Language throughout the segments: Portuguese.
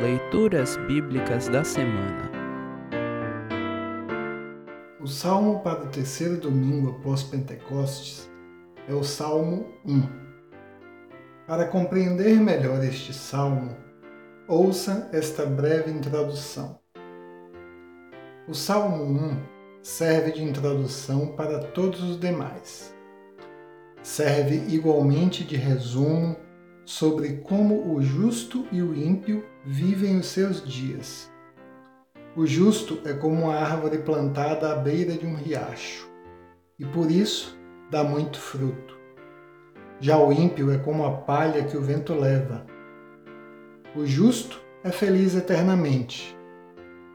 Leituras Bíblicas da Semana O salmo para o terceiro domingo após Pentecostes é o Salmo 1. Para compreender melhor este salmo, ouça esta breve introdução. O Salmo 1 serve de introdução para todos os demais. Serve igualmente de resumo sobre como o justo e o ímpio vivem os seus dias. O justo é como uma árvore plantada à beira de um riacho, e por isso dá muito fruto. Já o ímpio é como a palha que o vento leva. O justo é feliz eternamente,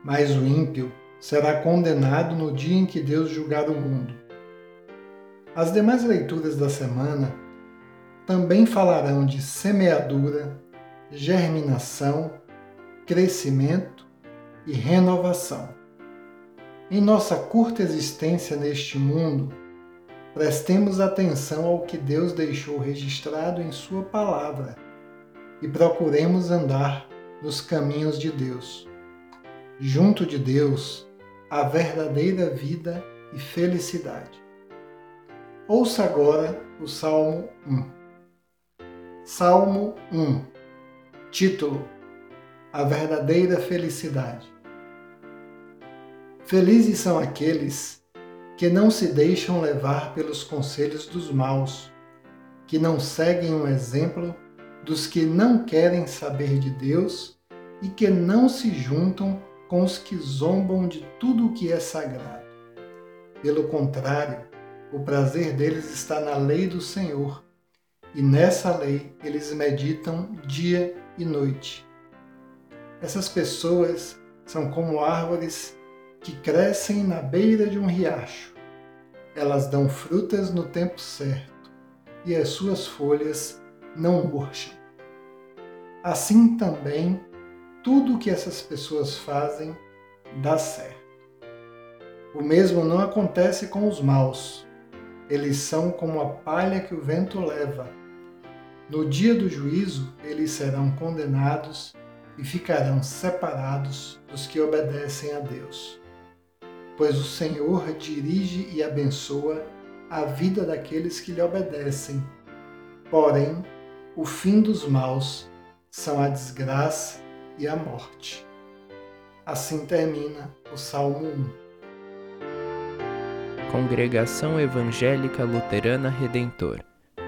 mas o ímpio será condenado no dia em que Deus julgar o mundo. As demais leituras da semana também falarão de semeadura, germinação, crescimento e renovação. Em nossa curta existência neste mundo, prestemos atenção ao que Deus deixou registrado em Sua palavra e procuremos andar nos caminhos de Deus. Junto de Deus, a verdadeira vida e felicidade. Ouça agora o Salmo 1. Salmo 1 Título A Verdadeira Felicidade Felizes são aqueles que não se deixam levar pelos conselhos dos maus, que não seguem o exemplo dos que não querem saber de Deus e que não se juntam com os que zombam de tudo o que é sagrado. Pelo contrário, o prazer deles está na lei do Senhor e nessa lei eles meditam dia e noite. Essas pessoas são como árvores que crescem na beira de um riacho. Elas dão frutas no tempo certo e as suas folhas não murcham. Assim também, tudo o que essas pessoas fazem dá certo. O mesmo não acontece com os maus. Eles são como a palha que o vento leva no dia do juízo, eles serão condenados e ficarão separados dos que obedecem a Deus. Pois o Senhor dirige e abençoa a vida daqueles que lhe obedecem. Porém, o fim dos maus são a desgraça e a morte. Assim termina o Salmo 1. Congregação Evangélica Luterana Redentor